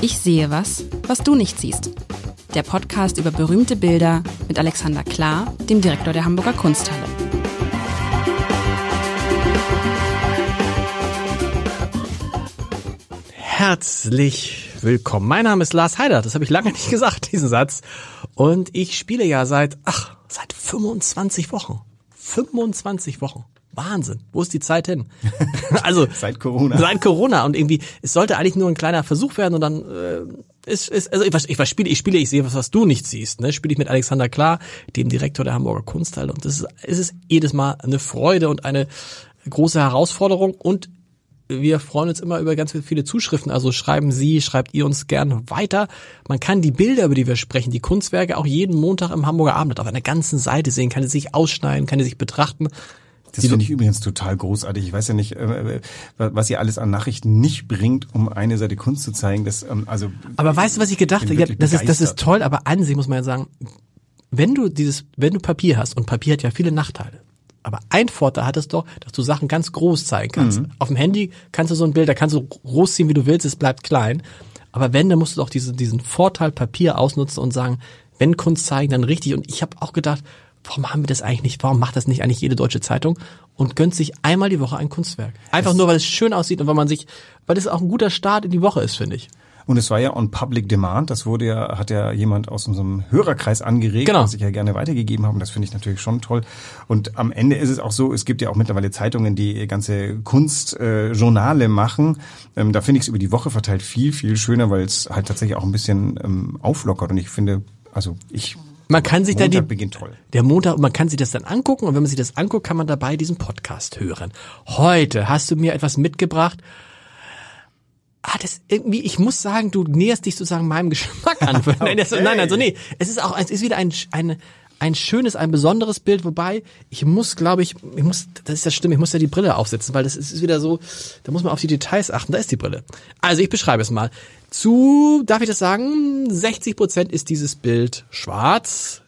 Ich sehe was, was du nicht siehst. Der Podcast über berühmte Bilder mit Alexander Klar, dem Direktor der Hamburger Kunsthalle. Herzlich willkommen. Mein Name ist Lars Heider. Das habe ich lange nicht gesagt, diesen Satz. Und ich spiele ja seit, ach, seit 25 Wochen. 25 Wochen. Wahnsinn. Wo ist die Zeit hin? also seit Corona. Seit Corona und irgendwie es sollte eigentlich nur ein kleiner Versuch werden und dann äh, ist, ist also ich, ich, ich spiele ich spiele ich sehe was was du nicht siehst, ne? Spiele ich mit Alexander Klar, dem Direktor der Hamburger Kunsthalle und das ist es ist jedes Mal eine Freude und eine große Herausforderung und wir freuen uns immer über ganz viele Zuschriften. Also schreiben Sie, schreibt ihr uns gern weiter. Man kann die Bilder, über die wir sprechen, die Kunstwerke auch jeden Montag im Hamburger Abend auf einer ganzen Seite sehen, kann sie sich ausschneiden, kann sie sich betrachten. Das finde ich übrigens total großartig. Ich weiß ja nicht, äh, äh, was ihr alles an Nachrichten nicht bringt, um eine Seite Kunst zu zeigen. Das, ähm, also, aber weißt du, was ich gedacht habe? Ja, das, ist, das ist toll, aber an sich muss man ja sagen, wenn du dieses, wenn du Papier hast, und Papier hat ja viele Nachteile, aber ein Vorteil hat es doch, dass du Sachen ganz groß zeigen kannst. Mhm. Auf dem Handy kannst du so ein Bild, da kannst du groß ziehen, wie du willst, es bleibt klein. Aber wenn, dann musst du doch diesen, diesen Vorteil Papier ausnutzen und sagen, wenn Kunst zeigen, dann richtig. Und ich habe auch gedacht, warum haben wir das eigentlich nicht, warum macht das nicht eigentlich jede deutsche Zeitung und gönnt sich einmal die Woche ein Kunstwerk? Einfach es nur, weil es schön aussieht und weil man sich, weil es auch ein guter Start in die Woche ist, finde ich. Und es war ja on public demand. Das wurde ja, hat ja jemand aus unserem Hörerkreis angeregt, genau. was ich ja gerne weitergegeben habe. Und das finde ich natürlich schon toll. Und am Ende ist es auch so, es gibt ja auch mittlerweile Zeitungen, die ganze Kunstjournale äh, machen. Ähm, da finde ich es über die Woche verteilt viel, viel schöner, weil es halt tatsächlich auch ein bisschen ähm, auflockert. Und ich finde, also ich man kann sich Montag da die, beginnt toll. Der Montag, man kann sich das dann angucken und wenn man sich das anguckt, kann man dabei diesen Podcast hören. Heute hast du mir etwas mitgebracht. Ah, das irgendwie, ich muss sagen, du näherst dich sozusagen meinem Geschmack an. okay. nein, das, nein, also nee, es ist auch, es ist wieder ein, eine, ein schönes, ein besonderes Bild, wobei ich muss, glaube ich, ich muss, das ist das Stimme, ich muss ja die Brille aufsetzen, weil das ist wieder so, da muss man auf die Details achten, da ist die Brille. Also ich beschreibe es mal. Zu, darf ich das sagen, 60 Prozent ist dieses Bild schwarz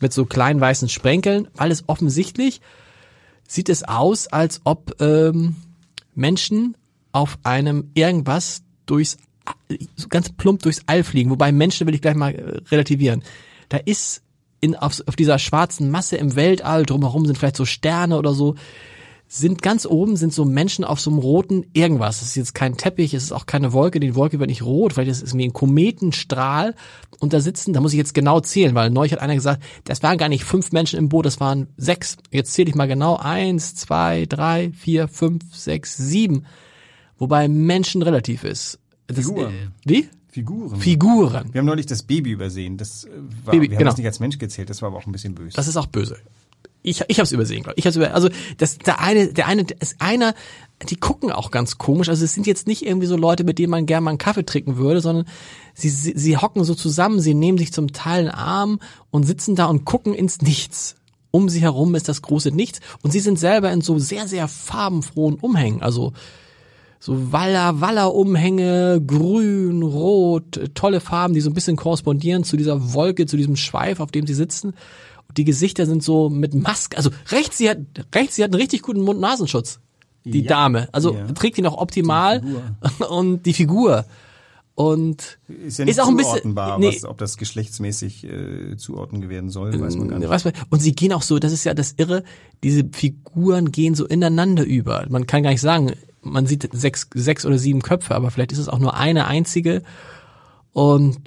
mit so kleinen weißen Sprenkeln, weil es offensichtlich sieht es aus, als ob ähm, Menschen auf einem irgendwas durchs ganz plump durchs All fliegen. Wobei Menschen will ich gleich mal äh, relativieren. Da ist in, auf, auf dieser schwarzen Masse im Weltall, drumherum sind vielleicht so Sterne oder so, sind ganz oben sind so Menschen auf so einem roten irgendwas. Das ist jetzt kein Teppich, es ist auch keine Wolke, die Wolke wird nicht rot, vielleicht ist es wie ein Kometenstrahl und da sitzen, da muss ich jetzt genau zählen, weil neulich hat einer gesagt, das waren gar nicht fünf Menschen im Boot, das waren sechs. Jetzt zähle ich mal genau, eins, zwei, drei, vier, fünf, sechs, sieben. Wobei Menschen relativ ist. Das. Äh, wie? Figuren. Figuren. Wir haben neulich das Baby übersehen. Das äh, war, Baby, wir haben genau. das nicht als Mensch gezählt, das war aber auch ein bisschen böse. Das ist auch böse. Ich, ich habe es übersehen, glaube ich. ich hab's über, also das, der eine, der eine ist einer, die gucken auch ganz komisch. Also es sind jetzt nicht irgendwie so Leute, mit denen man gerne mal einen Kaffee trinken würde, sondern sie, sie, sie hocken so zusammen, sie nehmen sich zum Teil einen Arm und sitzen da und gucken ins Nichts. Um sie herum ist das große Nichts und sie sind selber in so sehr, sehr farbenfrohen Umhängen. Also so Waller, Waller-Umhänge, grün, rot, tolle Farben, die so ein bisschen korrespondieren zu dieser Wolke, zu diesem Schweif, auf dem sie sitzen. Und die Gesichter sind so mit Maske, also rechts, sie hat, rechts, sie hat einen richtig guten Mund-Nasenschutz. Die ja, Dame. Also ja. trägt die noch optimal die und die Figur. Und ist, ja nicht ist auch ein bisschen nee, was, ob das geschlechtsmäßig äh, zuordnen werden soll, weiß man gar nicht. Weiß und sie gehen auch so, das ist ja das Irre, diese Figuren gehen so ineinander über. Man kann gar nicht sagen, man sieht sechs, sechs oder sieben Köpfe, aber vielleicht ist es auch nur eine einzige. Und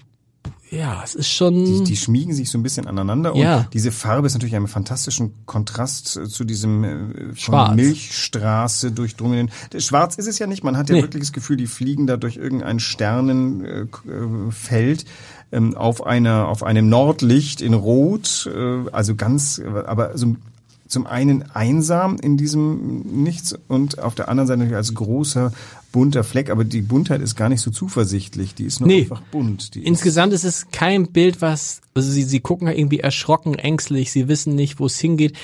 ja, es ist schon. Die, die schmiegen sich so ein bisschen aneinander und ja. diese Farbe ist natürlich einen fantastischen Kontrast zu diesem äh, von Milchstraße durchdrungenen. Schwarz ist es ja nicht, man hat ja nee. wirklich das Gefühl, die fliegen da durch irgendein Sternenfeld äh, ähm, auf einer auf einem Nordlicht in Rot, äh, also ganz, aber so zum einen einsam in diesem Nichts und auf der anderen Seite natürlich als großer bunter Fleck, aber die Buntheit ist gar nicht so zuversichtlich, die ist nur nee. einfach bunt. Insgesamt ist, ist es kein Bild, was, also sie, sie gucken irgendwie erschrocken, ängstlich, sie wissen nicht, wo es hingeht.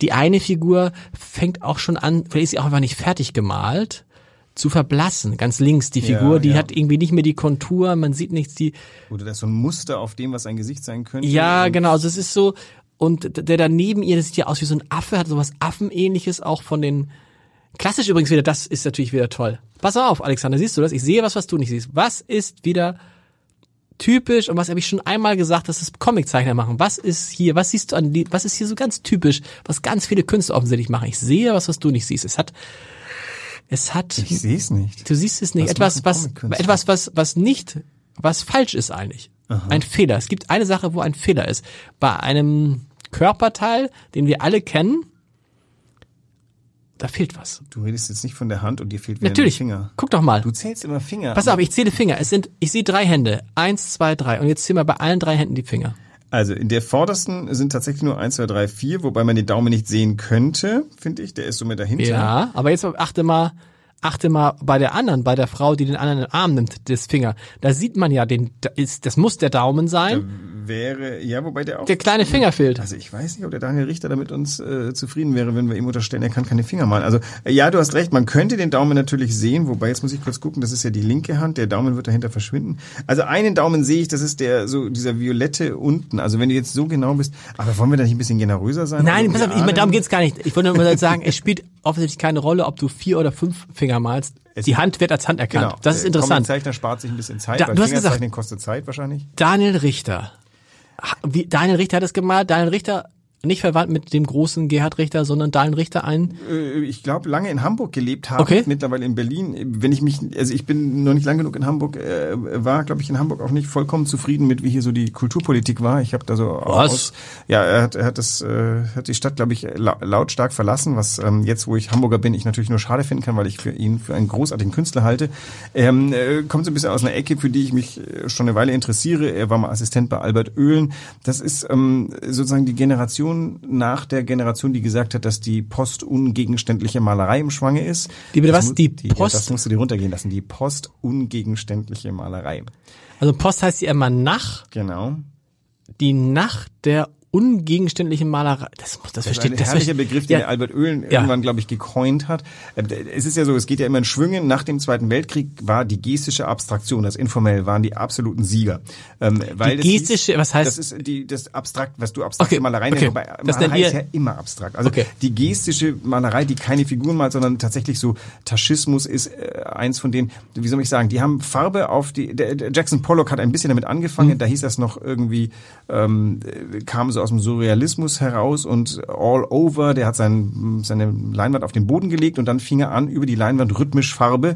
Die eine Figur fängt auch schon an, vielleicht ist sie auch einfach nicht fertig gemalt, zu verblassen. Ganz links die Figur, ja, die ja. hat irgendwie nicht mehr die Kontur, man sieht nichts, die. Oder da ist so ein Muster auf dem, was ein Gesicht sein könnte. Ja, genau, also es ist so, und der da neben ihr, das sieht ja aus wie so ein Affe, hat sowas Affenähnliches auch von den, klassisch übrigens wieder, das ist natürlich wieder toll. Pass auf, Alexander, siehst du das? Ich sehe was, was du nicht siehst. Was ist wieder typisch und was habe ich schon einmal gesagt, dass es Comiczeichner machen. Was ist hier, was siehst du an, was ist hier so ganz typisch, was ganz viele Künstler offensichtlich machen? Ich sehe was, was du nicht siehst. Es hat, es hat. Ich sehe es nicht. Du siehst es nicht. Was etwas, was, etwas, was, was nicht, was falsch ist eigentlich. Aha. Ein Fehler. Es gibt eine Sache, wo ein Fehler ist. Bei einem Körperteil, den wir alle kennen, da fehlt was. Du redest jetzt nicht von der Hand und dir fehlt wieder Natürlich. ein Finger. Guck doch mal. Du zählst immer Finger. Pass auf, ich zähle Finger. Es sind, ich sehe drei Hände. Eins, zwei, drei. Und jetzt zähl mal bei allen drei Händen die Finger. Also in der vordersten sind tatsächlich nur eins, zwei, drei, vier, wobei man den Daumen nicht sehen könnte, finde ich. Der ist so mit dahinter. Ja, aber jetzt achte mal, achte mal bei der anderen, bei der Frau, die den anderen in den Arm nimmt, das Finger. Da sieht man ja den, das muss der Daumen sein. Da wäre, ja, wobei der auch. Der kleine Finger fehlt. Also ich weiß nicht, ob der Daniel Richter damit uns äh, zufrieden wäre, wenn wir ihm unterstellen, er kann keine Finger malen. Also äh, ja, du hast recht, man könnte den Daumen natürlich sehen, wobei jetzt muss ich kurz gucken, das ist ja die linke Hand, der Daumen wird dahinter verschwinden. Also einen Daumen sehe ich, das ist der so dieser violette unten. Also wenn du jetzt so genau bist, aber wollen wir da nicht ein bisschen generöser sein? Nein, pass auf, ich, darum geht's gar nicht. Ich wollte nur sagen, es spielt offensichtlich keine Rolle, ob du vier oder fünf Finger malst. Die Hand wird als Hand erkannt. Genau. Das ist interessant. Der Zeichner spart sich ein bisschen Zeit, da, du hast gesagt, kostet Zeit wahrscheinlich. Daniel Richter wie, Daniel Richter hat es gemalt. Daniel Richter nicht verwandt mit dem großen Gerhard Richter, sondern Dahlen Richter ein? Äh, ich glaube, lange in Hamburg gelebt habe, okay. mittlerweile in Berlin. Wenn ich mich, also ich bin noch nicht lang genug in Hamburg, äh, war, glaube ich, in Hamburg auch nicht vollkommen zufrieden mit, wie hier so die Kulturpolitik war. Ich habe da so was? Aus, ja, er hat, er hat das, äh, hat die Stadt, glaube ich, lautstark verlassen, was ähm, jetzt, wo ich Hamburger bin, ich natürlich nur schade finden kann, weil ich für ihn für einen großartigen Künstler halte. Ähm, äh, kommt so ein bisschen aus einer Ecke, für die ich mich äh, schon eine Weile interessiere. Er war mal Assistent bei Albert Oehlen. Das ist ähm, sozusagen die Generation nach der Generation, die gesagt hat, dass die postungegenständliche Malerei im Schwange ist. Die bitte was? Die, die Post? Ja, das musst du dir runtergehen lassen. Die postungegenständliche Malerei. Also Post heißt ja immer nach. Genau. Die Nacht der ungegenständlichen Malerei. Das, das, das versteht das ist ein herrlicher Begriff, den ja. Albert Oehlen ja. irgendwann, glaube ich, gecoint hat. Äh, es ist ja so, es geht ja immer in Schwüngen. Nach dem Zweiten Weltkrieg war die gestische Abstraktion, das informell, waren die absoluten Sieger. Ähm, weil die gestische, hieß, was heißt? Das ist die, das abstrakt, was du abstrakte okay. Malerei okay. nennst, wobei das Malerei ist ja immer abstrakt. Also okay. die gestische Malerei, die keine Figuren malt, sondern tatsächlich so Taschismus ist äh, eins von denen, wie soll ich sagen, die haben Farbe auf die, der, der Jackson Pollock hat ein bisschen damit angefangen, mhm. da hieß das noch irgendwie, ähm, kam so aus dem Surrealismus heraus und all over, der hat sein, seine Leinwand auf den Boden gelegt und dann fing er an, über die Leinwand rhythmisch Farbe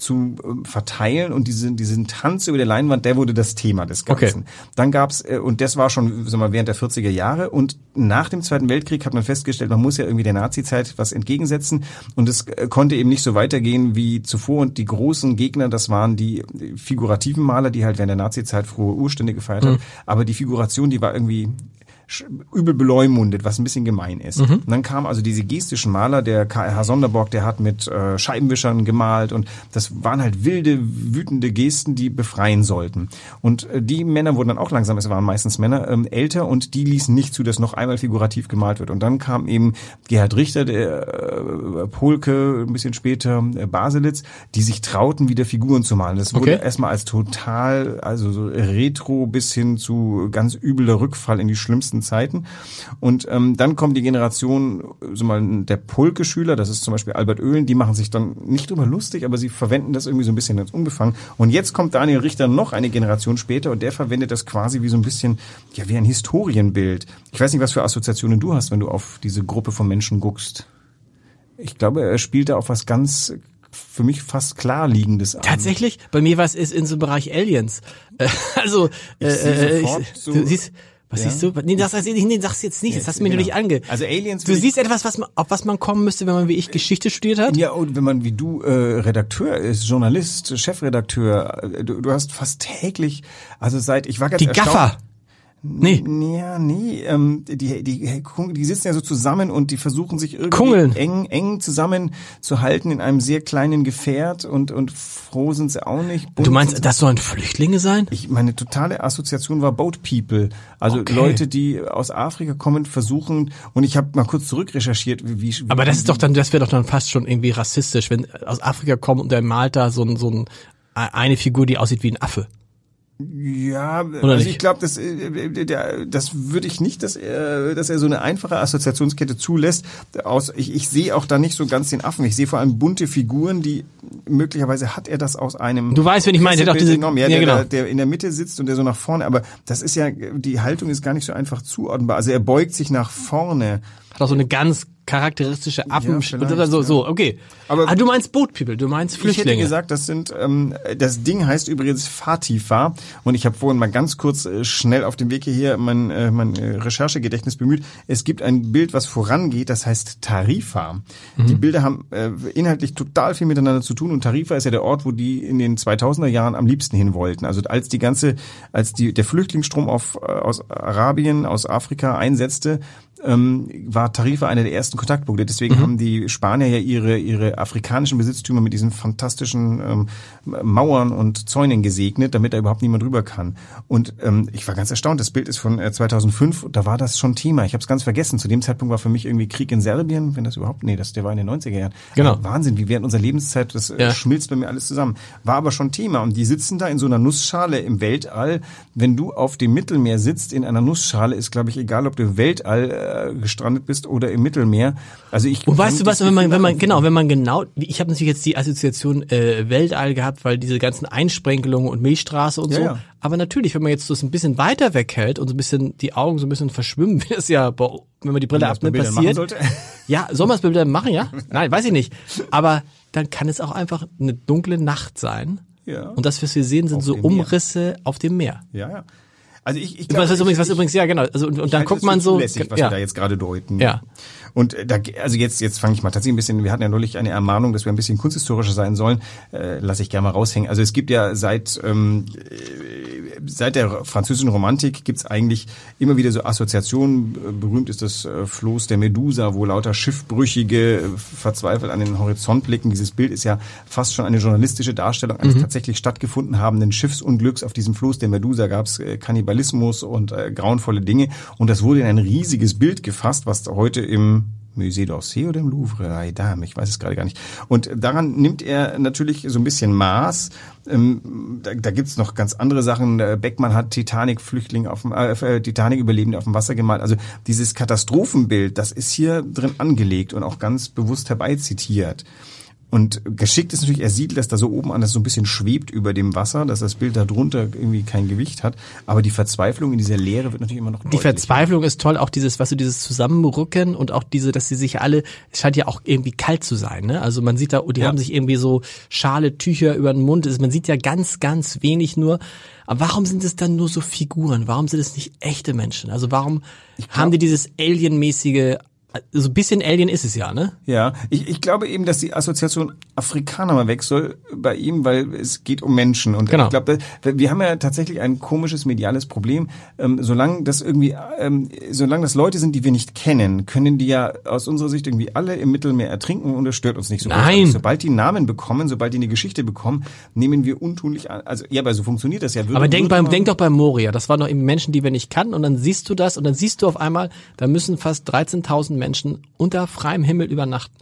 zu äh, verteilen und diesen, diesen Tanz über der Leinwand, der wurde das Thema des Ganzen. Okay. Dann gab's äh, und das war schon sagen wir während der 40er Jahre und nach dem Zweiten Weltkrieg hat man festgestellt, man muss ja irgendwie der Nazizeit was entgegensetzen und es äh, konnte eben nicht so weitergehen wie zuvor und die großen Gegner, das waren die figurativen Maler, die halt während der Nazizeit frohe Urstände gefeiert haben, mhm. aber die Figuration, die war irgendwie übel beleumundet, was ein bisschen gemein ist. Mhm. Und dann kam also diese gestischen Maler, der KRH Sonderborg, der hat mit äh, Scheibenwischern gemalt und das waren halt wilde, wütende Gesten, die befreien sollten. Und äh, die Männer wurden dann auch langsam, es waren meistens Männer, ähm, älter und die ließen nicht zu, dass noch einmal figurativ gemalt wird. Und dann kam eben Gerhard Richter, der äh, Polke, ein bisschen später äh, Baselitz, die sich trauten, wieder Figuren zu malen. Das wurde okay. erstmal als total, also so retro bis hin zu ganz übler Rückfall in die schlimmsten besten Zeiten. Und ähm, dann kommt die Generation so mal der Pulke-Schüler, das ist zum Beispiel Albert Oehlen, die machen sich dann nicht drüber lustig, aber sie verwenden das irgendwie so ein bisschen als unbefangen. Und jetzt kommt Daniel Richter noch eine Generation später und der verwendet das quasi wie so ein bisschen, ja, wie ein Historienbild. Ich weiß nicht, was für Assoziationen du hast, wenn du auf diese Gruppe von Menschen guckst. Ich glaube, er spielt da auf was ganz für mich fast klar liegendes an. Tatsächlich? Bei mir war es in so einem Bereich Aliens. also, ich äh, ich, so du siehst, was ja? siehst du? Nee, das, nee, sag's jetzt nicht. Das hast du mir genau. nicht ange. Also Aliens. Du siehst etwas, was man, auf was man kommen müsste, wenn man wie ich Geschichte studiert hat? Ja, und wenn man wie du äh, Redakteur ist, Journalist, Chefredakteur, äh, du, du hast fast täglich, also seit ich war ganz Die Gaffer. Nee. Ja, nee, ähm, die, die, die sitzen ja so zusammen und die versuchen sich irgendwie Kungeln. eng, eng zusammen zu halten in einem sehr kleinen Gefährt und, und froh sind sie auch nicht. Bunt du meinst, das sollen Flüchtlinge sein? Ich, meine totale Assoziation war Boat People. Also okay. Leute, die aus Afrika kommen, versuchen, und ich habe mal kurz zurückrecherchiert, wie, wie Aber das ist doch dann, das wäre doch dann fast schon irgendwie rassistisch, wenn aus Afrika kommen und der malt da so ein, so ein, eine Figur, die aussieht wie ein Affe. Ja, Oder also nicht? ich glaube, das, äh, das würde ich nicht, dass er, dass er so eine einfache Assoziationskette zulässt. Aus, ich, ich sehe auch da nicht so ganz den Affen. Ich sehe vor allem bunte Figuren, die möglicherweise hat er das aus einem. Du weißt, wenn ich meine, der, diese, genommen. Ja, ja, der, genau. der in der Mitte sitzt und der so nach vorne. Aber das ist ja, die Haltung ist gar nicht so einfach zuordnenbar. Also er beugt sich nach vorne. Hat auch so eine ganz charakteristische Affen ja, oder so, so, okay. Aber ah, du meinst Boat People, du meinst Flüchtlinge. Ich hätte gesagt, das sind, ähm, das Ding heißt übrigens Fatifa und ich habe vorhin mal ganz kurz äh, schnell auf dem Weg hierher mein, äh, mein äh, Recherchegedächtnis bemüht. Es gibt ein Bild, was vorangeht, das heißt Tarifa. Mhm. Die Bilder haben äh, inhaltlich total viel miteinander zu tun und Tarifa ist ja der Ort, wo die in den 2000er Jahren am liebsten hin wollten. Also als die ganze, als die, der Flüchtlingsstrom auf, äh, aus Arabien, aus Afrika einsetzte, ähm, war Tarifa einer der ersten Kontaktpunkte. Deswegen mhm. haben die Spanier ja ihre, ihre afrikanischen Besitztümer mit diesen fantastischen ähm, Mauern und Zäunen gesegnet, damit da überhaupt niemand rüber kann. Und ähm, ich war ganz erstaunt, das Bild ist von äh, 2005, da war das schon Thema. Ich habe es ganz vergessen. Zu dem Zeitpunkt war für mich irgendwie Krieg in Serbien, wenn das überhaupt, nee, das, der war in den 90er Jahren. Genau. Aber Wahnsinn, wie während unserer Lebenszeit, das äh, ja. schmilzt bei mir alles zusammen. War aber schon Thema. Und die sitzen da in so einer Nussschale im Weltall. Wenn du auf dem Mittelmeer sitzt in einer Nussschale, ist, glaube ich, egal, ob du im Weltall äh, gestrandet bist oder im Mittelmeer. Also ich und weißt du was, wenn man, wenn man genau, wenn man genau, ich habe natürlich jetzt die Assoziation äh, Weltall gehabt, weil diese ganzen Einsprenkelungen und Milchstraße und ja, so. Ja. Aber natürlich, wenn man jetzt das ein bisschen weiter weghält und so ein bisschen die Augen so ein bisschen verschwimmen, wie es ja, wenn man die Brille abnimmt, passiert. Ja, soll man es Bilder machen, ja? Nein, weiß ich nicht. Aber dann kann es auch einfach eine dunkle Nacht sein. Ja. Und das, was wir sehen, sind auf so Umrisse Meer. auf dem Meer. Ja, ja. Also ich, ich glaube, was, übrigens, was ich, übrigens, ja genau. Also und, und dann guckt man so, was ja. wir da jetzt gerade deuten. Ja. Und äh, da, also jetzt, jetzt fange ich mal tatsächlich ein bisschen. Wir hatten ja neulich eine Ermahnung, dass wir ein bisschen kunsthistorischer sein sollen. Äh, Lass ich gerne mal raushängen. Also es gibt ja seit ähm, seit der französischen Romantik gibt's eigentlich immer wieder so Assoziationen. Berühmt ist das äh, Floß der Medusa, wo lauter Schiffbrüchige äh, verzweifelt an den Horizont blicken. Dieses Bild ist ja fast schon eine journalistische Darstellung eines mhm. tatsächlich stattgefunden habenden Schiffsunglücks. Auf diesem Floß der Medusa gab's äh, Kannibalismus und äh, grauenvolle Dinge. Und das wurde in ein riesiges Bild gefasst, was heute im Musée d'Orsay oder im Louvre, ay dame, ich weiß es gerade gar nicht. Und daran nimmt er natürlich so ein bisschen Maß. Ähm, da, da gibt's noch ganz andere Sachen. Beckmann hat Titanic-Flüchtling auf dem äh, äh, Titanic-Überlebende auf dem Wasser gemalt. Also dieses Katastrophenbild, das ist hier drin angelegt und auch ganz bewusst herbeizitiert. Und geschickt ist natürlich, er sieht das da so oben an, dass es so ein bisschen schwebt über dem Wasser, dass das Bild da drunter irgendwie kein Gewicht hat. Aber die Verzweiflung in dieser Leere wird natürlich immer noch Die Verzweiflung ist toll, auch dieses, was du, dieses Zusammenrücken und auch diese, dass sie sich alle, es scheint ja auch irgendwie kalt zu sein, ne? Also man sieht da, die ja. haben sich irgendwie so Schale, Tücher über den Mund. Man sieht ja ganz, ganz wenig nur. Aber warum sind es dann nur so Figuren? Warum sind es nicht echte Menschen? Also warum glaub, haben die dieses alienmäßige so ein bisschen Alien ist es ja, ne? Ja, ich, ich glaube eben, dass die Assoziation Afrikaner mal weg soll bei ihm, weil es geht um Menschen. Und genau. ich glaube, wir haben ja tatsächlich ein komisches mediales Problem. Ähm, solange das irgendwie, ähm, solange das Leute sind, die wir nicht kennen, können die ja aus unserer Sicht irgendwie alle im Mittelmeer ertrinken und es stört uns nicht so. Nein. Gut. Sobald die Namen bekommen, sobald die eine Geschichte bekommen, nehmen wir untunlich an. Also ja, aber so funktioniert das ja. Würde, aber denk, beim, denk doch bei Moria. Das waren doch eben Menschen, die wir nicht kannten. Und dann siehst du das und dann siehst du auf einmal, da müssen fast 13.000 Menschen unter freiem Himmel übernachten.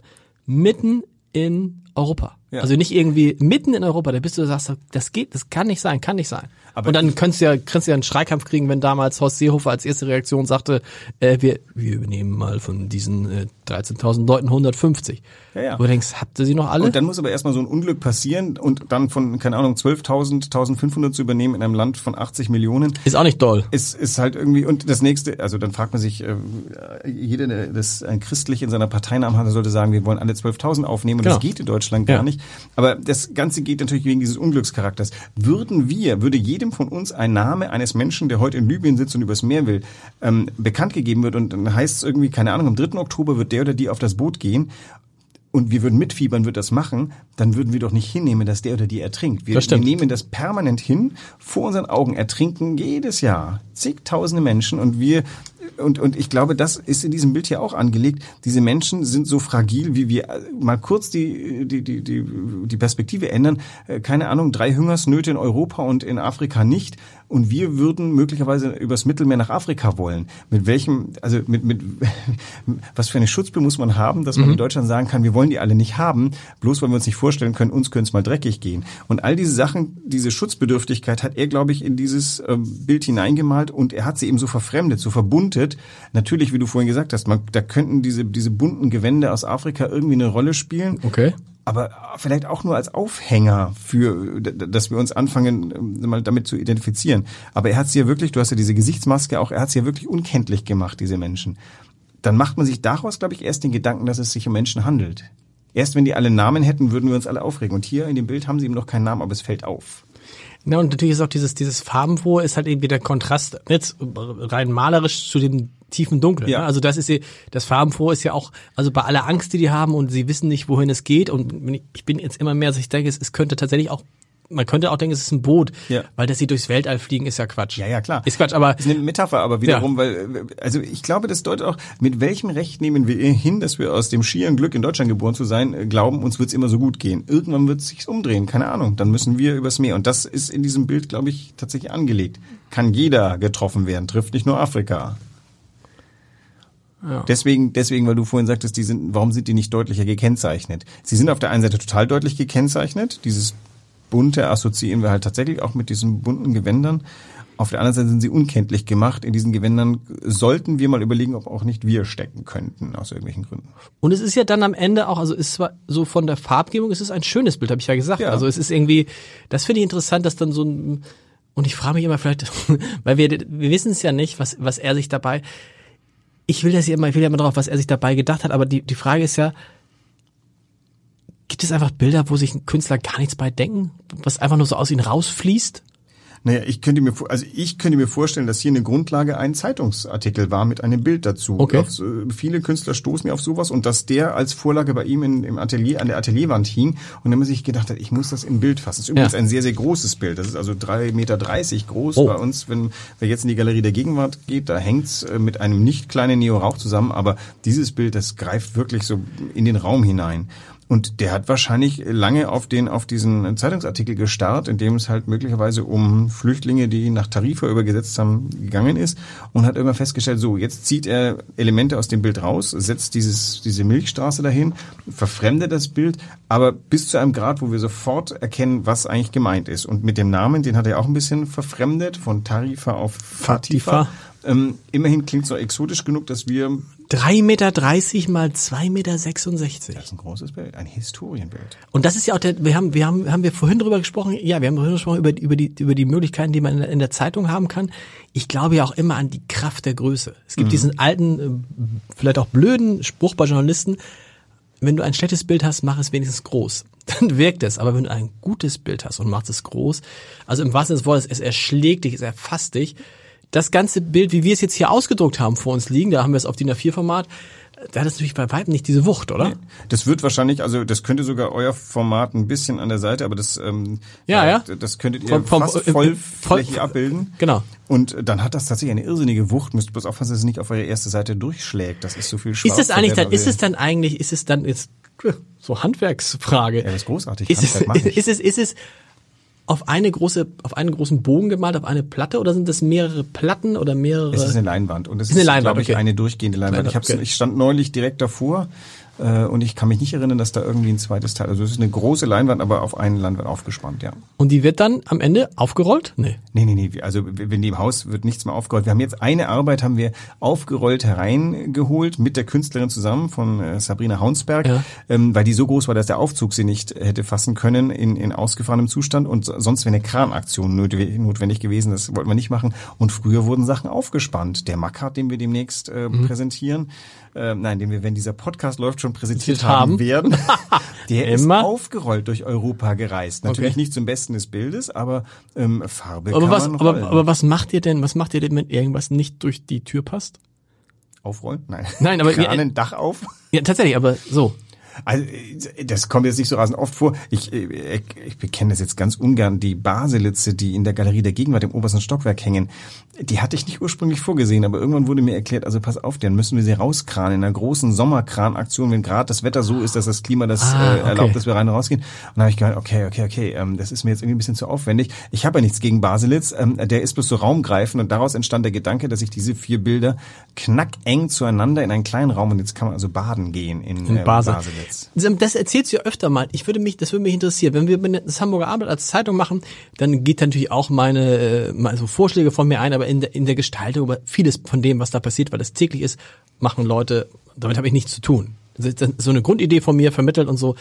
Mitten in Europa. Ja. Also nicht irgendwie mitten in Europa, da bist du, sagst, das geht, das kann nicht sein, kann nicht sein. Aber und dann könntest du ja, könntest du ja einen Schreikampf kriegen, wenn damals Horst Seehofer als erste Reaktion sagte, äh, wir, wir übernehmen mal von diesen äh, 13.000 Leuten 150. Ja, ja. Wo du denkst, habt ihr sie noch alle? Und dann muss aber erstmal so ein Unglück passieren und dann von, keine Ahnung, 12.000, 1.500 zu übernehmen in einem Land von 80 Millionen. Ist auch nicht doll. Ist, ist halt irgendwie, und das nächste, also dann fragt man sich, äh, jeder, der das ein christlich in seiner Parteinamen hat, sollte sagen, wir wollen alle 12.000 aufnehmen und genau. das geht in Deutschland gar ja. nicht. Aber das Ganze geht natürlich wegen dieses Unglückscharakters. Würden wir, würde jedem von uns ein Name eines Menschen, der heute in Libyen sitzt und übers Meer will, ähm, bekannt gegeben wird und dann heißt es irgendwie, keine Ahnung, am 3. Oktober wird der oder die auf das Boot gehen und wir würden mitfiebern, wird das machen, dann würden wir doch nicht hinnehmen, dass der oder die ertrinkt. Wir, wir, nehmen das permanent hin, vor unseren Augen ertrinken jedes Jahr zigtausende Menschen und wir und, und ich glaube, das ist in diesem Bild hier auch angelegt. Diese Menschen sind so fragil, wie wir mal kurz die, die, die, die, die Perspektive ändern. Äh, keine Ahnung, drei Hungersnöte in Europa und in Afrika nicht. Und wir würden möglicherweise übers Mittelmeer nach Afrika wollen. Mit welchem, also mit, mit was für eine Schutzbill muss man haben, dass man mhm. in Deutschland sagen kann, wir wollen die alle nicht haben, bloß weil wir uns nicht vorstellen können, uns könnte es mal dreckig gehen. Und all diese Sachen, diese Schutzbedürftigkeit hat er, glaube ich, in dieses ähm, Bild hineingemalt und er hat sie eben so verfremdet, so verbuntet. Natürlich, wie du vorhin gesagt hast, man, da könnten diese, diese bunten Gewände aus Afrika irgendwie eine Rolle spielen. Okay aber vielleicht auch nur als Aufhänger für, dass wir uns anfangen, ähm, mal damit zu identifizieren. Aber er hat sie ja wirklich, du hast ja diese Gesichtsmaske auch, er hat sie ja wirklich unkenntlich gemacht, diese Menschen. Dann macht man sich daraus, glaube ich, erst den Gedanken, dass es sich um Menschen handelt. Erst wenn die alle Namen hätten, würden wir uns alle aufregen. Und hier in dem Bild haben sie ihm noch keinen Namen, aber es fällt auf. Ja, und natürlich ist auch dieses, dieses Farbenfrohe ist halt irgendwie der Kontrast, jetzt rein malerisch zu dem tiefen Dunkeln. Ja. Ne? Also das ist das Farbenfrohe ist ja auch, also bei aller Angst, die die haben und sie wissen nicht, wohin es geht und ich bin jetzt immer mehr, dass ich denke, es, es könnte tatsächlich auch man könnte auch denken, es ist ein Boot, ja. weil dass sie durchs Weltall fliegen, ist ja Quatsch. Ja, ja, klar. Ist Quatsch, aber. Ist eine Metapher, aber wiederum, ja. weil, also ich glaube, das deutet auch, mit welchem Recht nehmen wir hin, dass wir aus dem schieren Glück in Deutschland geboren zu sein, äh, glauben, uns wird's immer so gut gehen. Irgendwann wird es sich umdrehen, keine Ahnung. Dann müssen wir übers Meer. Und das ist in diesem Bild, glaube ich, tatsächlich angelegt. Kann jeder getroffen werden, trifft nicht nur Afrika. Ja. Deswegen, deswegen, weil du vorhin sagtest, die sind, warum sind die nicht deutlicher gekennzeichnet? Sie sind auf der einen Seite total deutlich gekennzeichnet. Dieses bunte assoziieren wir halt tatsächlich auch mit diesen bunten Gewändern. Auf der anderen Seite sind sie unkenntlich gemacht. In diesen Gewändern sollten wir mal überlegen, ob auch nicht wir stecken könnten, aus irgendwelchen Gründen. Und es ist ja dann am Ende auch, also ist zwar so von der Farbgebung, es ist ein schönes Bild, habe ich ja gesagt. Ja. Also es ist irgendwie, das finde ich interessant, dass dann so ein, und ich frage mich immer vielleicht, weil wir, wir wissen es ja nicht, was, was er sich dabei, ich will das ja immer, ich will ja immer drauf, was er sich dabei gedacht hat, aber die, die Frage ist ja, gibt es einfach Bilder, wo sich ein Künstler gar nichts bei denken, was einfach nur so aus ihm rausfließt? Naja, ich könnte mir, also ich könnte mir vorstellen, dass hier eine Grundlage ein Zeitungsartikel war mit einem Bild dazu. Okay. Auf, viele Künstler stoßen ja auf sowas und dass der als Vorlage bei ihm in, im Atelier, an der Atelierwand hing und dann man sich gedacht hat, ich muss das im Bild fassen. Das ist übrigens ja. ein sehr, sehr großes Bild. Das ist also drei Meter dreißig groß oh. bei uns. Wenn wer jetzt in die Galerie der Gegenwart geht, da hängt's äh, mit einem nicht kleinen Neo Rauch zusammen, aber dieses Bild, das greift wirklich so in den Raum hinein. Und der hat wahrscheinlich lange auf den, auf diesen Zeitungsartikel gestarrt, in dem es halt möglicherweise um Flüchtlinge, die nach Tarifa übergesetzt haben, gegangen ist und hat immer festgestellt, so, jetzt zieht er Elemente aus dem Bild raus, setzt dieses, diese Milchstraße dahin, verfremdet das Bild, aber bis zu einem Grad, wo wir sofort erkennen, was eigentlich gemeint ist. Und mit dem Namen, den hat er auch ein bisschen verfremdet, von Tarifa auf Fatifa. Fatifa. Ähm, immerhin klingt es so exotisch genug, dass wir 3,30 Meter mal 2,66 Meter. Das ist ein großes Bild, ein Historienbild. Und das ist ja auch der, wir haben, wir haben, haben wir vorhin drüber gesprochen, ja, wir haben vorhin gesprochen über, über die, über die Möglichkeiten, die man in der, in der Zeitung haben kann. Ich glaube ja auch immer an die Kraft der Größe. Es gibt mhm. diesen alten, äh, vielleicht auch blöden Spruch bei Journalisten, wenn du ein schlechtes Bild hast, mach es wenigstens groß. Dann wirkt es. Aber wenn du ein gutes Bild hast und machst es groß, also im wahrsten Sinne des Wortes, es erschlägt dich, es erfasst dich, das ganze Bild, wie wir es jetzt hier ausgedruckt haben, vor uns liegen, da haben wir es auf DIN A4-Format, da hat es natürlich bei weitem nicht diese Wucht, oder? Nee. Das wird wahrscheinlich, also das könnte sogar euer Format ein bisschen an der Seite, aber das ähm, ja, ja. das könntet ihr vom, fast äh, vollflächig voll, abbilden. Genau. Und dann hat das tatsächlich eine irrsinnige Wucht. Müsst bloß aufpassen, dass es nicht auf eure erste Seite durchschlägt. Das ist so viel Schwarz. Ist es eigentlich dann, ist es dann eigentlich, ist es dann jetzt so Handwerksfrage? Ja, das ist großartig. Ist es, ist es, ist es auf eine große, auf einen großen Bogen gemalt, auf eine Platte oder sind das mehrere Platten oder mehrere? Es ist eine Leinwand und es ist, ist glaube ich, okay. eine durchgehende Leinwand. Leinwand ich, okay. ich stand neulich direkt davor und ich kann mich nicht erinnern, dass da irgendwie ein zweites Teil. Also es ist eine große Leinwand, aber auf eine Leinwand aufgespannt, ja. Und die wird dann am Ende aufgerollt? Nee. Nee, nee, nee. Also wenn die im Haus wird nichts mehr aufgerollt. Wir haben jetzt eine Arbeit haben wir aufgerollt hereingeholt mit der Künstlerin zusammen von äh, Sabrina Haunsberg, ja. ähm, weil die so groß war, dass der Aufzug sie nicht hätte fassen können in, in ausgefahrenem Zustand und sonst wäre eine Kranaktion notwendig gewesen. Das wollten wir nicht machen. Und früher wurden Sachen aufgespannt. Der Mackart, den wir demnächst äh, mhm. präsentieren, äh, nein, den wir, wenn dieser Podcast läuft, schon präsentiert haben, haben werden, der Immer? ist aufgerollt durch Europa gereist. Natürlich okay. nicht zum Besten des Bildes, aber ähm, Farbe aber kann was, man aber, aber was macht ihr denn, was macht ihr denn, wenn irgendwas nicht durch die Tür passt? Aufrollen? Nein. Nein, aber Kranen, Dach auf? Ja, tatsächlich, aber so. Also das kommt jetzt nicht so rasend oft vor. Ich, ich, ich bekenne das jetzt ganz ungern. Die Baselitze, die in der Galerie der Gegenwart im obersten Stockwerk hängen, die hatte ich nicht ursprünglich vorgesehen, aber irgendwann wurde mir erklärt, also pass auf, dann müssen wir sie rauskranen in einer großen Sommerkranaktion, wenn gerade das Wetter so ist, dass das Klima das ah, äh, erlaubt, okay. dass wir rein und rausgehen. Und dann habe ich gedacht, okay, okay, okay, ähm, das ist mir jetzt irgendwie ein bisschen zu aufwendig. Ich habe ja nichts gegen Baselitz, ähm, der ist bloß so raumgreifend und daraus entstand der Gedanke, dass ich diese vier Bilder knackeng zueinander in einen kleinen Raum und jetzt kann man also baden gehen in, in äh, Basel. Baselitz. Das erzählst du ja öfter mal. Ich würde mich, das würde mich interessieren. Wenn wir das Hamburger Abend als Zeitung machen, dann geht natürlich auch meine, äh, so Vorschläge von mir ein, aber in der, in der Gestaltung, aber vieles von dem, was da passiert, weil das täglich ist, machen Leute, damit habe ich nichts zu tun. So eine Grundidee von mir vermittelt und so.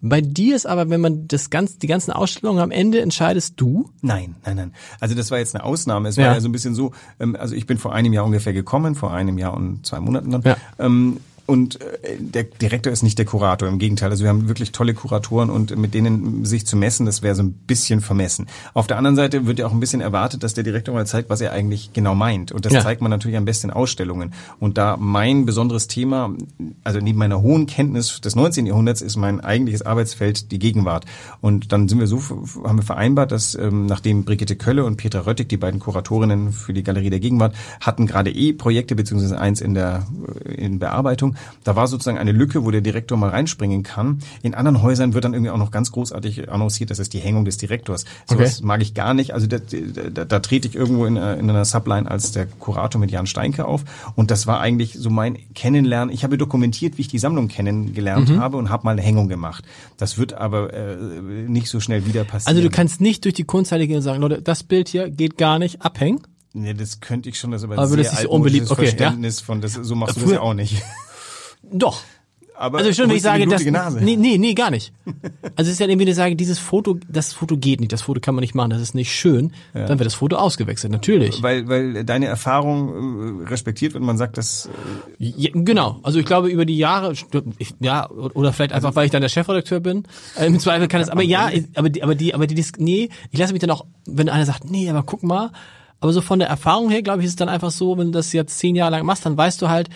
Bei dir ist aber, wenn man das ganz, die ganzen Ausstellungen am Ende entscheidest du? Nein, nein, nein. Also das war jetzt eine Ausnahme. Es war ja, ja so ein bisschen so, ähm, also ich bin vor einem Jahr ungefähr gekommen, vor einem Jahr und zwei Monaten dann. Ja. Ähm, und äh, der Direktor ist nicht der Kurator, im Gegenteil. Also wir haben wirklich tolle Kuratoren und mit denen sich zu messen, das wäre so ein bisschen vermessen. Auf der anderen Seite wird ja auch ein bisschen erwartet, dass der Direktor mal zeigt, was er eigentlich genau meint. Und das ja. zeigt man natürlich am besten in Ausstellungen. Und da mein besonderes Thema, also neben meiner hohen Kenntnis des 19. Jahrhunderts, ist mein eigentliches Arbeitsfeld die Gegenwart. Und dann sind wir so, haben wir vereinbart, dass ähm, nachdem Brigitte Kölle und Petra Röttig, die beiden Kuratorinnen für die Galerie der Gegenwart, hatten gerade eh Projekte, beziehungsweise eins in der in Bearbeitung, da war sozusagen eine Lücke, wo der Direktor mal reinspringen kann. In anderen Häusern wird dann irgendwie auch noch ganz großartig annonciert, das ist die Hängung des Direktors. So okay. mag ich gar nicht. Also da, da, da trete ich irgendwo in, in einer Subline als der Kurator mit Jan Steinke auf. Und das war eigentlich so mein Kennenlernen. Ich habe dokumentiert, wie ich die Sammlung kennengelernt mhm. habe und habe mal eine Hängung gemacht. Das wird aber äh, nicht so schnell wieder passieren. Also du kannst nicht durch die Kunsthalle gehen und sagen, Leute, das Bild hier geht gar nicht, abhängen. Nee, das könnte ich schon, das aber, aber sehr das ist unbeliebt. Okay, Verständnis ja. von, das, so machst du das ja auch nicht. Doch. Aber also schon, wenn ich sage, das, nee, nee, nee, gar nicht. Also es ist ja irgendwie eine Sage, dieses Foto, das Foto geht nicht, das Foto kann man nicht machen, das ist nicht schön, ja. dann wird das Foto ausgewechselt, natürlich. Weil, weil deine Erfahrung äh, respektiert wird, man sagt das. Äh ja, genau, also ich glaube über die Jahre, ja, oder vielleicht einfach, also, weil ich dann der Chefredakteur bin, äh, im Zweifel kann das, aber ja, aber die, aber die, aber die, nee, ich lasse mich dann auch, wenn einer sagt, nee, aber guck mal, aber so von der Erfahrung her, glaube ich, ist es dann einfach so, wenn du das jetzt zehn Jahre lang machst, dann weißt du halt,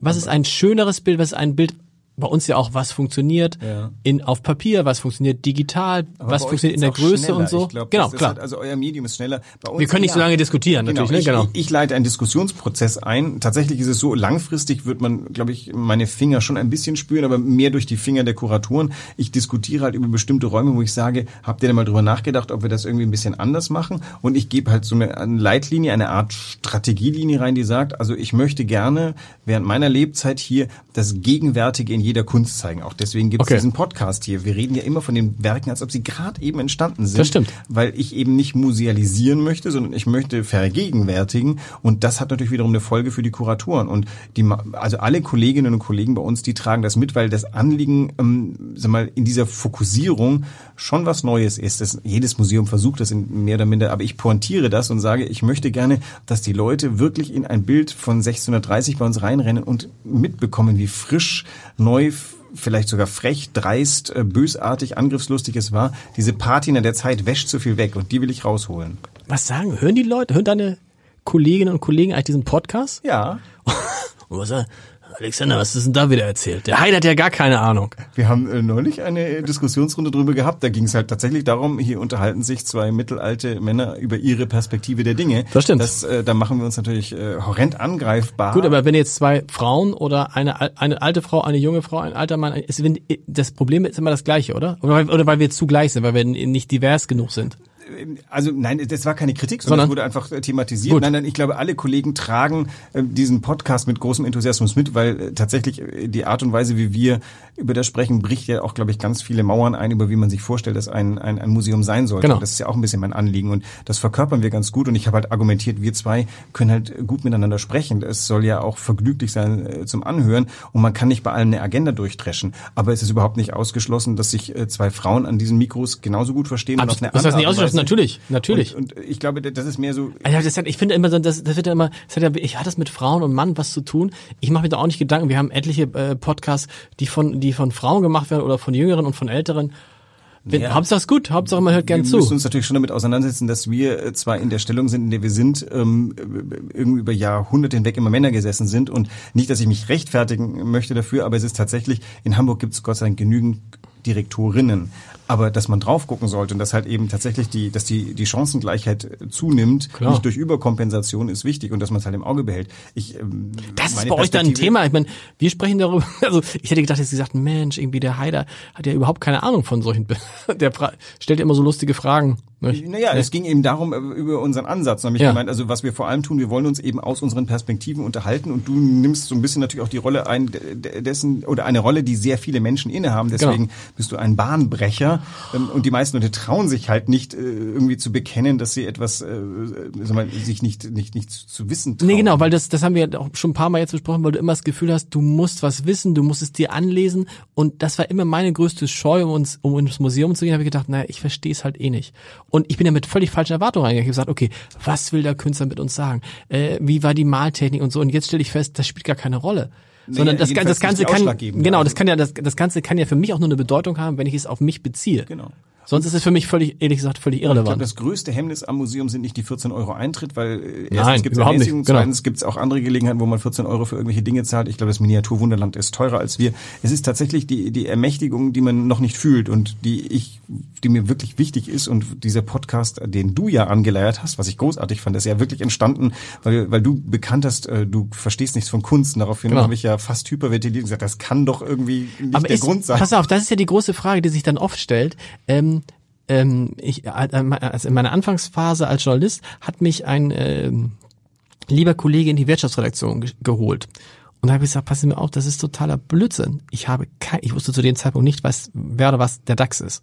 was ist ein schöneres Bild, was ist ein Bild, bei uns ja auch, was funktioniert ja. in, auf Papier, was funktioniert digital, Aber was funktioniert in der Größe schneller. und so. Glaub, genau, klar. Halt, also euer Medium ist schneller. Wir können nicht ja, so lange diskutieren, genau, natürlich. Ne? Genau. Ich, ich, leite einen Diskussionsprozess ein. Tatsächlich ist es so, langfristig wird man, glaube ich, meine Finger schon ein bisschen spüren, aber mehr durch die Finger der Kuratoren. Ich diskutiere halt über bestimmte Räume, wo ich sage, habt ihr denn mal drüber nachgedacht, ob wir das irgendwie ein bisschen anders machen? Und ich gebe halt so eine, eine Leitlinie, eine Art Strategielinie rein, die sagt, also ich möchte gerne während meiner Lebzeit hier das Gegenwärtige in jeder Kunst zeigen. Auch deswegen gibt es okay. diesen Podcast hier. Wir reden ja immer von den Werken, als ob sie gerade eben entstanden sind. Das stimmt. Weil ich eben nicht musealisieren möchte, sondern ich möchte vergegenwärtigen. Und das hat natürlich wiederum eine Folge für die Kuratoren. Und die, also alle Kolleginnen und Kollegen bei uns, die tragen das mit, weil das Anliegen, ähm, sag mal, in dieser Fokussierung schon was Neues ist. Das, jedes Museum versucht das in mehr oder minder, aber ich pointiere das und sage, ich möchte gerne, dass die Leute wirklich in ein Bild von 1630 bei uns reinrennen und mitbekommen, wie frisch, neu, vielleicht sogar frech, dreist, äh, bösartig, angriffslustig es war. Diese Patina der Zeit wäscht zu viel weg und die will ich rausholen. Was sagen? Hören die Leute, hören deine Kolleginnen und Kollegen eigentlich diesen Podcast? Ja. und was, Alexander, was ist denn da wieder erzählt? Der Hein hat ja gar keine Ahnung. Wir haben äh, neulich eine Diskussionsrunde drüber gehabt. Da ging es halt tatsächlich darum, hier unterhalten sich zwei mittelalte Männer über ihre Perspektive der Dinge. Das stimmt. Das, äh, da machen wir uns natürlich äh, horrend angreifbar. Gut, aber wenn jetzt zwei Frauen oder eine, eine alte Frau, eine junge Frau, ein alter Mann, ist, wenn, das Problem ist immer das gleiche, oder? Oder weil, oder weil wir zu gleich sind, weil wir nicht divers genug sind also nein, das war keine Kritik, sondern, sondern? es wurde einfach äh, thematisiert. Gut. Nein, nein, ich glaube, alle Kollegen tragen äh, diesen Podcast mit großem Enthusiasmus mit, weil äh, tatsächlich äh, die Art und Weise, wie wir über das sprechen, bricht ja auch, glaube ich, ganz viele Mauern ein, über wie man sich vorstellt, dass ein, ein, ein Museum sein sollte. Genau. Das ist ja auch ein bisschen mein Anliegen und das verkörpern wir ganz gut und ich habe halt argumentiert, wir zwei können halt gut miteinander sprechen. Es soll ja auch vergnüglich sein äh, zum Anhören und man kann nicht bei allen eine Agenda durchdreschen, aber es ist überhaupt nicht ausgeschlossen, dass sich äh, zwei Frauen an diesen Mikros genauso gut verstehen Abs und auf eine das heißt nicht ausgeschlossen, natürlich, natürlich. Und, und, ich glaube, das ist mehr so. Also das hat, ich finde immer so, das, das wird ja immer, das hat ja, ich hatte das mit Frauen und Mann was zu tun. Ich mache mir da auch nicht Gedanken. Wir haben etliche äh, Podcasts, die von, die von Frauen gemacht werden oder von Jüngeren und von Älteren. Wenn, ja. Hauptsache ist gut, Hauptsache man hört gern zu. Wir müssen uns natürlich schon damit auseinandersetzen, dass wir äh, zwar in der Stellung sind, in der wir sind, ähm, irgendwie über Jahrhunderte hinweg immer Männer gesessen sind und nicht, dass ich mich rechtfertigen möchte dafür, aber es ist tatsächlich, in Hamburg gibt es Gott sei Dank genügend Direktorinnen aber dass man drauf gucken sollte und dass halt eben tatsächlich die, dass die, die Chancengleichheit zunimmt, Klar. nicht durch Überkompensation ist wichtig und dass man es halt im Auge behält. Ich, ähm, das ist bei euch dann ein Thema. Ich meine, wir sprechen darüber, also ich hätte gedacht, dass sie sagt, Mensch, irgendwie der Haider hat ja überhaupt keine Ahnung von solchen, der stellt ja immer so lustige Fragen. Nicht? Naja, es ging eben darum, äh, über unseren Ansatz. Nämlich ja. gemeint, also was wir vor allem tun, wir wollen uns eben aus unseren Perspektiven unterhalten und du nimmst so ein bisschen natürlich auch die Rolle ein, dessen, oder eine Rolle, die sehr viele Menschen innehaben. Deswegen genau. bist du ein Bahnbrecher. Ähm, und die meisten Leute trauen sich halt nicht, äh, irgendwie zu bekennen, dass sie etwas, äh, sich nicht, nicht, nicht zu wissen trauen. Nee, genau, weil das, das haben wir auch schon ein paar Mal jetzt besprochen, weil du immer das Gefühl hast, du musst was wissen, du musst es dir anlesen. Und das war immer meine größte Scheu, um, uns, um ins Museum zu gehen, habe ich gedacht, naja, ich verstehe es halt eh nicht. Und ich bin ja mit völlig falschen Erwartungen reingegangen. Ich habe gesagt, okay, was will der Künstler mit uns sagen? Äh, wie war die Maltechnik und so? Und jetzt stelle ich fest, das spielt gar keine Rolle. Nee, sondern das, das Ganze kann, genau, das kann ja, das, das Ganze kann ja für mich auch nur eine Bedeutung haben, wenn ich es auf mich beziehe. Genau. Sonst ist es für mich völlig, ehrlich gesagt, völlig irrelevant. Ich glaube, das größte Hemmnis am Museum sind nicht die 14 Euro Eintritt, weil äh, erstens gibt es Ermäßigung, genau. zweitens gibt es auch andere Gelegenheiten, wo man 14 Euro für irgendwelche Dinge zahlt. Ich glaube, das Miniaturwunderland ist teurer als wir. Es ist tatsächlich die, die Ermächtigung, die man noch nicht fühlt und die ich, die mir wirklich wichtig ist und dieser Podcast, den du ja angeleiert hast, was ich großartig fand, ist ja wirklich entstanden, weil, weil du bekannt hast, äh, du verstehst nichts von Kunst. Und daraufhin genau. habe ich ja fast hyperventiliert und gesagt, das kann doch irgendwie nicht Aber der ist, Grund sein. Pass auf, das ist ja die große Frage, die sich dann oft stellt. Ähm, ähm, ich, äh, also in meiner Anfangsphase als Journalist hat mich ein äh, lieber Kollege in die Wirtschaftsredaktion ge geholt. Und da habe ich gesagt, pass mir auf, das ist totaler Blödsinn. Ich habe kein, ich wusste zu dem Zeitpunkt nicht, was, wer oder was der DAX ist.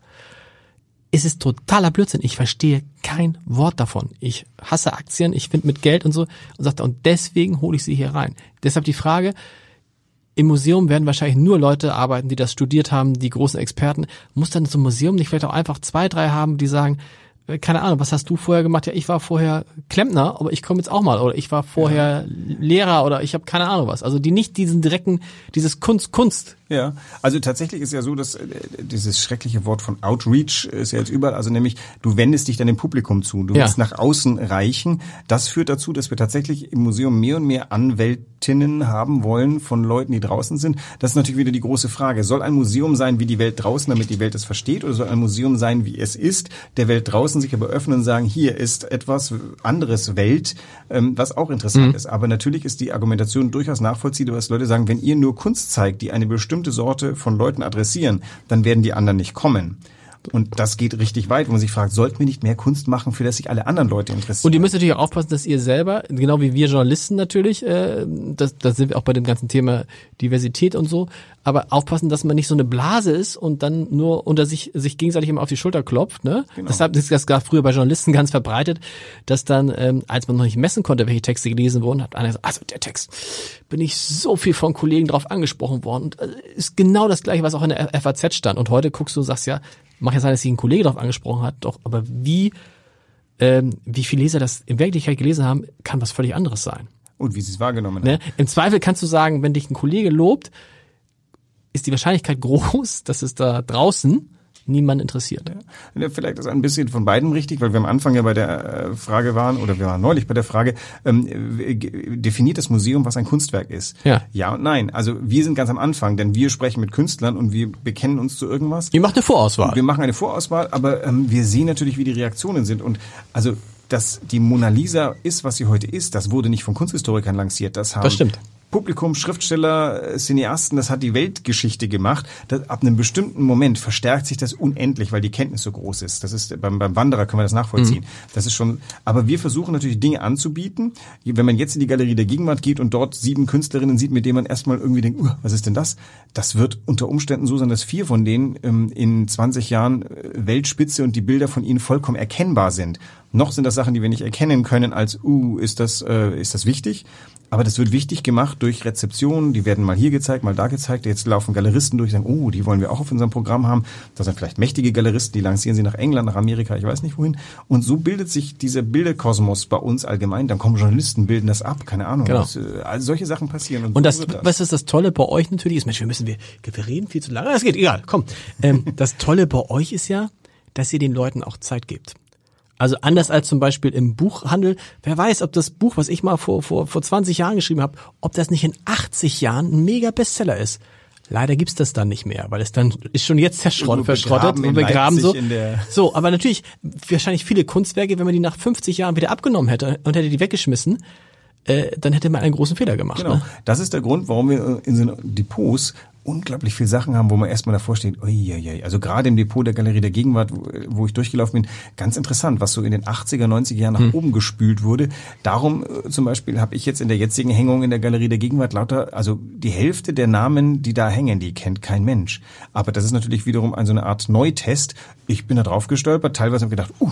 Es ist totaler Blödsinn. Ich verstehe kein Wort davon. Ich hasse Aktien, ich finde mit Geld und so und sagte, und deswegen hole ich sie hier rein. Deshalb die Frage, im Museum werden wahrscheinlich nur Leute arbeiten, die das studiert haben, die großen Experten. Muss dann so ein Museum nicht vielleicht auch einfach zwei, drei haben, die sagen, keine Ahnung, was hast du vorher gemacht? Ja, ich war vorher Klempner, aber ich komme jetzt auch mal. Oder ich war vorher ja. Lehrer oder ich habe keine Ahnung was. Also die nicht diesen direkten, dieses Kunst, Kunst ja, also tatsächlich ist ja so, dass äh, dieses schreckliche Wort von Outreach ist ja jetzt überall, also nämlich du wendest dich dann dem Publikum zu, du ja. willst nach außen reichen. Das führt dazu, dass wir tatsächlich im Museum mehr und mehr Anwältinnen haben wollen von Leuten, die draußen sind. Das ist natürlich wieder die große Frage. Soll ein Museum sein wie die Welt draußen, damit die Welt es versteht, oder soll ein Museum sein, wie es ist, der Welt draußen sich aber öffnen und sagen, hier ist etwas anderes Welt, ähm, was auch interessant mhm. ist. Aber natürlich ist die Argumentation durchaus nachvollziehbar, dass Leute sagen, wenn ihr nur Kunst zeigt, die eine bestimmte bestimmte Sorte von Leuten adressieren, dann werden die anderen nicht kommen. Und das geht richtig weit, wo man sich fragt, sollten wir nicht mehr Kunst machen, für das sich alle anderen Leute interessieren? Und ihr müsst natürlich auch aufpassen, dass ihr selber, genau wie wir Journalisten natürlich, äh, das, das sind wir auch bei dem ganzen Thema Diversität und so, aber aufpassen, dass man nicht so eine Blase ist und dann nur unter sich sich gegenseitig immer auf die Schulter klopft. Ne? Genau. Deshalb ist das gar früher bei Journalisten ganz verbreitet, dass dann, ähm, als man noch nicht messen konnte, welche Texte gelesen wurden, hat einer gesagt, also der Text, bin ich so viel von Kollegen drauf angesprochen worden. Und äh, ist genau das gleiche, was auch in der FAZ stand. Und heute guckst du und sagst ja, mag ja sein, dass sich ein Kollege darauf angesprochen hat, doch, aber wie, ähm, wie viele Leser das in Wirklichkeit gelesen haben, kann was völlig anderes sein. Und wie sie es wahrgenommen ne? haben. Im Zweifel kannst du sagen, wenn dich ein Kollege lobt, ist die Wahrscheinlichkeit groß, dass es da draußen niemand interessiert. Ja, vielleicht ist ein bisschen von beiden richtig, weil wir am Anfang ja bei der äh, Frage waren, oder wir waren neulich bei der Frage, ähm, definiert das Museum, was ein Kunstwerk ist? Ja. Ja und nein. Also wir sind ganz am Anfang, denn wir sprechen mit Künstlern und wir bekennen uns zu irgendwas. Ihr macht eine Vorauswahl. Wir machen eine Vorauswahl, aber ähm, wir sehen natürlich, wie die Reaktionen sind. Und also dass die Mona Lisa ist, was sie heute ist, das wurde nicht von Kunsthistorikern lanciert. Das haben das stimmt. Publikum, Schriftsteller, Cineasten, das hat die Weltgeschichte gemacht. Das, ab einem bestimmten Moment verstärkt sich das unendlich, weil die Kenntnis so groß ist. Das ist beim, beim Wanderer können wir das nachvollziehen. Mhm. Das ist schon. Aber wir versuchen natürlich Dinge anzubieten. Wenn man jetzt in die Galerie der Gegenwart geht und dort sieben Künstlerinnen sieht, mit denen man erstmal irgendwie denkt, uh, was ist denn das? Das wird unter Umständen so sein, dass vier von denen ähm, in 20 Jahren äh, Weltspitze und die Bilder von ihnen vollkommen erkennbar sind. Noch sind das Sachen, die wir nicht erkennen können als, uh, ist das, äh, ist das wichtig? Aber das wird wichtig gemacht durch Rezeptionen, die werden mal hier gezeigt, mal da gezeigt. Jetzt laufen Galeristen durch, sagen, oh, die wollen wir auch auf unserem Programm haben. Das sind vielleicht mächtige Galeristen, die lancieren sie nach England, nach Amerika, ich weiß nicht wohin. Und so bildet sich dieser Bilderkosmos bei uns allgemein. Dann kommen Journalisten, bilden das ab, keine Ahnung. Genau. Das, äh, also solche Sachen passieren. Und, und das, das, was ist das Tolle bei euch natürlich ist, Mensch, wir müssen, wir, wir reden viel zu lange. Das geht, egal, komm. Ähm, das Tolle bei euch ist ja, dass ihr den Leuten auch Zeit gibt. Also anders als zum Beispiel im Buchhandel. Wer weiß, ob das Buch, was ich mal vor, vor, vor 20 Jahren geschrieben habe, ob das nicht in 80 Jahren ein mega Bestseller ist. Leider gibt's das dann nicht mehr, weil es dann ist schon jetzt zerschrott, verschrottet und begraben so. So, aber natürlich wahrscheinlich viele Kunstwerke, wenn man die nach 50 Jahren wieder abgenommen hätte und hätte die weggeschmissen, äh, dann hätte man einen großen Fehler gemacht. Genau. Ne? Das ist der Grund, warum wir in so Depots unglaublich viel Sachen haben, wo man erstmal davor steht, uiuiui. also gerade im Depot der Galerie der Gegenwart, wo ich durchgelaufen bin, ganz interessant, was so in den 80er, 90er Jahren nach hm. oben gespült wurde. Darum äh, zum Beispiel habe ich jetzt in der jetzigen Hängung in der Galerie der Gegenwart lauter, also die Hälfte der Namen, die da hängen, die kennt kein Mensch. Aber das ist natürlich wiederum so eine Art Neutest. Ich bin da drauf gestolpert, teilweise habe ich gedacht, uh,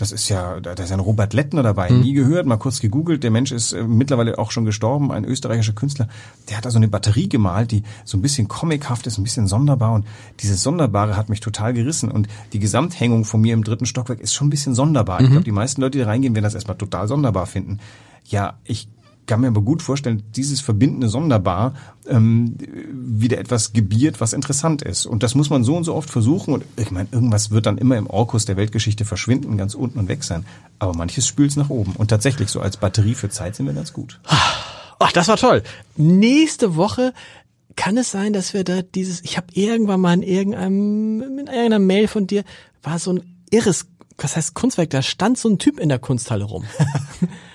das ist ja, da ist ja ein Robert Lettner dabei, mhm. nie gehört, mal kurz gegoogelt. Der Mensch ist äh, mittlerweile auch schon gestorben, ein österreichischer Künstler. Der hat da so eine Batterie gemalt, die so ein bisschen comichaft ist, ein bisschen sonderbar. Und dieses Sonderbare hat mich total gerissen. Und die Gesamthängung von mir im dritten Stockwerk ist schon ein bisschen sonderbar. Mhm. Ich glaube, die meisten Leute, die reingehen, werden das erstmal total sonderbar finden. Ja, ich kann mir aber gut vorstellen, dieses verbindende Sonderbar ähm, wieder etwas gebiert, was interessant ist. Und das muss man so und so oft versuchen. Und ich meine, irgendwas wird dann immer im Orkus der Weltgeschichte verschwinden, ganz unten und weg sein. Aber manches spült nach oben. Und tatsächlich, so als Batterie für Zeit sind wir ganz gut. Ach, das war toll. Nächste Woche kann es sein, dass wir da dieses, ich habe irgendwann mal in irgendeinem, in irgendeiner Mail von dir, war so ein irres, was heißt Kunstwerk, da stand so ein Typ in der Kunsthalle rum.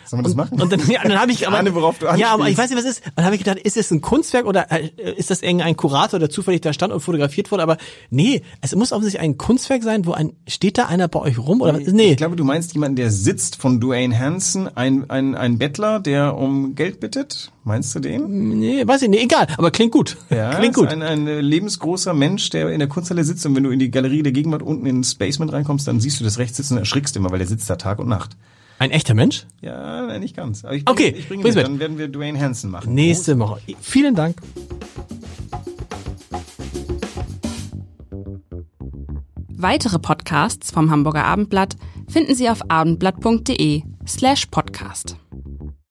Sollen wir das machen? Und dann, ja, dann habe ich aber, Ahne, worauf du ja, aber ich weiß nicht, was ist. Dann habe ich gedacht, ist es ein Kunstwerk oder äh, ist das irgendein Kurator, der zufällig da stand und fotografiert wurde? Aber nee, es muss offensichtlich ein Kunstwerk sein, wo ein steht da einer bei euch rum oder nee, nee. Ich glaube, du meinst jemanden, der sitzt von Dwayne Hansen, ein ein ein Bettler, der um Geld bittet. Meinst du den? Nee, weiß ich nicht, egal, aber klingt gut. Ja, klingt gut. Ein, ein lebensgroßer Mensch, der in der Kunsthalle sitzt und wenn du in die Galerie der Gegenwart unten ins Basement reinkommst, dann siehst du das rechts sitzen und erschrickst immer, weil der sitzt da Tag und Nacht. Ein echter Mensch? Ja, nein, nicht ganz. Aber ich bring, okay, ich bringe mit. Dann werden wir Dwayne Hansen machen. Nächste Woche. Vielen Dank. Weitere Podcasts vom Hamburger Abendblatt finden Sie auf abendblatt.de slash podcast.